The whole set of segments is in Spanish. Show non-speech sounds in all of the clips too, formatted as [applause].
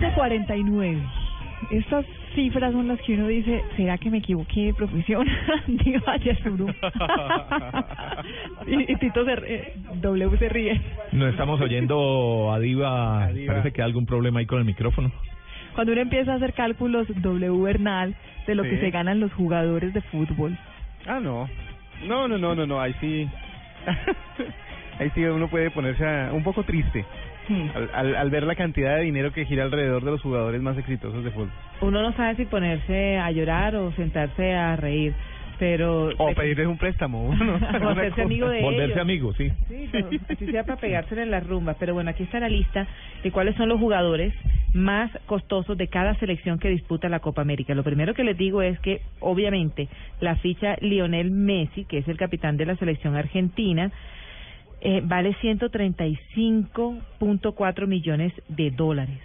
11.49. Estas cifras son las que uno dice, ¿será que me equivoqué de profesión? [laughs] Digo, ayer [laughs] y, y Tito se ríe, W se ríe. No estamos oyendo a Diva. Parece que hay algún problema ahí con el micrófono. Cuando uno empieza a hacer cálculos W Bernal de lo que Sí. se ganan los jugadores de fútbol. Ah, no. No, no, no, no, no, ahí sí. [laughs] ahí sí uno puede ponerse a- un poco triste al, al, al ver la cantidad de dinero que gira alrededor de los jugadores más exitosos de fútbol. Uno no sabe si ponerse a llorar o sentarse a reír, pero... O pedirles un préstamo. uno. [laughs] O hacerse amigo de Volverse ellos. amigo, sí. Sí, no, así sea para pegársela en las rumbas. Pero bueno, aquí está la lista de cuáles son los jugadores más costosos de cada selección que disputa la Copa América. Lo primero que les digo es que, obviamente, la ficha Lionel Messi, que es el capitán de la selección argentina, eh, vale 135.4 millones de dólares.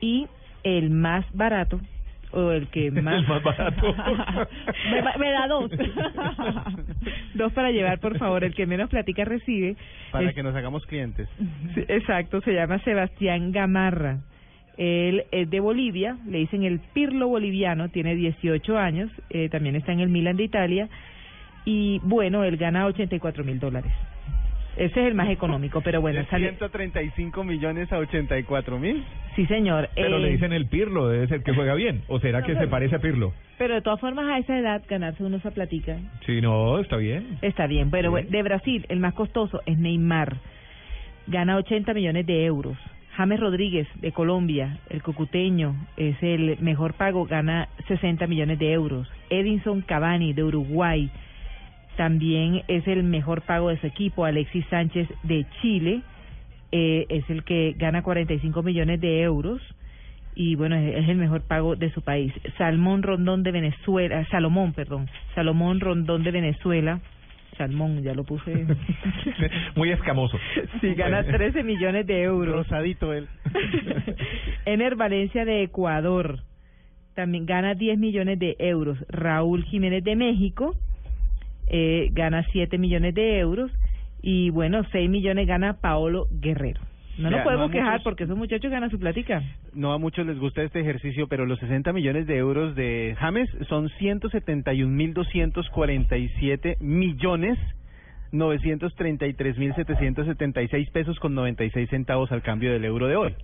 Y el más barato, o el que más... [laughs] El más barato. [laughs] me, da dos. [laughs] dos para llevar, por favor. El que menos platica recibe. Para Es- que nos hagamos clientes. Sí, exacto, se llama Sebastián Gamarra. Él es de Bolivia, le dicen el Pirlo boliviano, tiene 18 años, eh, también está en el Milan de Italia y bueno, él gana 84 mil dólares. Ese es el más económico, pero bueno, de sale... 135 millones a 84 mil. Sí, señor. Pero eh, le dicen el Pirlo, debe ser que juega bien. ¿O será que se parece a Pirlo? Pero de todas formas, a esa edad, ganarse uno esa platica Sí, no, está bien. está bien. Pero bueno, de Brasil, el más costoso es Neymar. Gana 80 millones de euros. James Rodríguez, de Colombia, el cucuteño, es el mejor pago, gana 60 millones de euros. Edinson Cavani, de Uruguay, también es el mejor pago de su equipo. Alexis Sánchez, de Chile, eh, es el que gana 45 millones de euros. Y bueno, es es el mejor pago de su país. Salmón Rondón de Venezuela, Salomón, perdón, Salomón Rondón de Venezuela, Salmón, ya lo puse. [laughs] Muy escamoso. Sí, gana 13 millones de euros. Rosadito él. [laughs] Ener Valencia de Ecuador también gana 10 millones de euros. Raúl Jiménez de México eh, gana 7 millones de euros. Y bueno, 6 millones gana Paolo Guerrero. No nos podemos no quejar muchos- porque esos muchachos ganan su platica. No a muchos les gusta este ejercicio, pero los 60 millones de euros de James son 171.247 millones 933.776 pesos con 96 centavos al cambio del euro de hoy.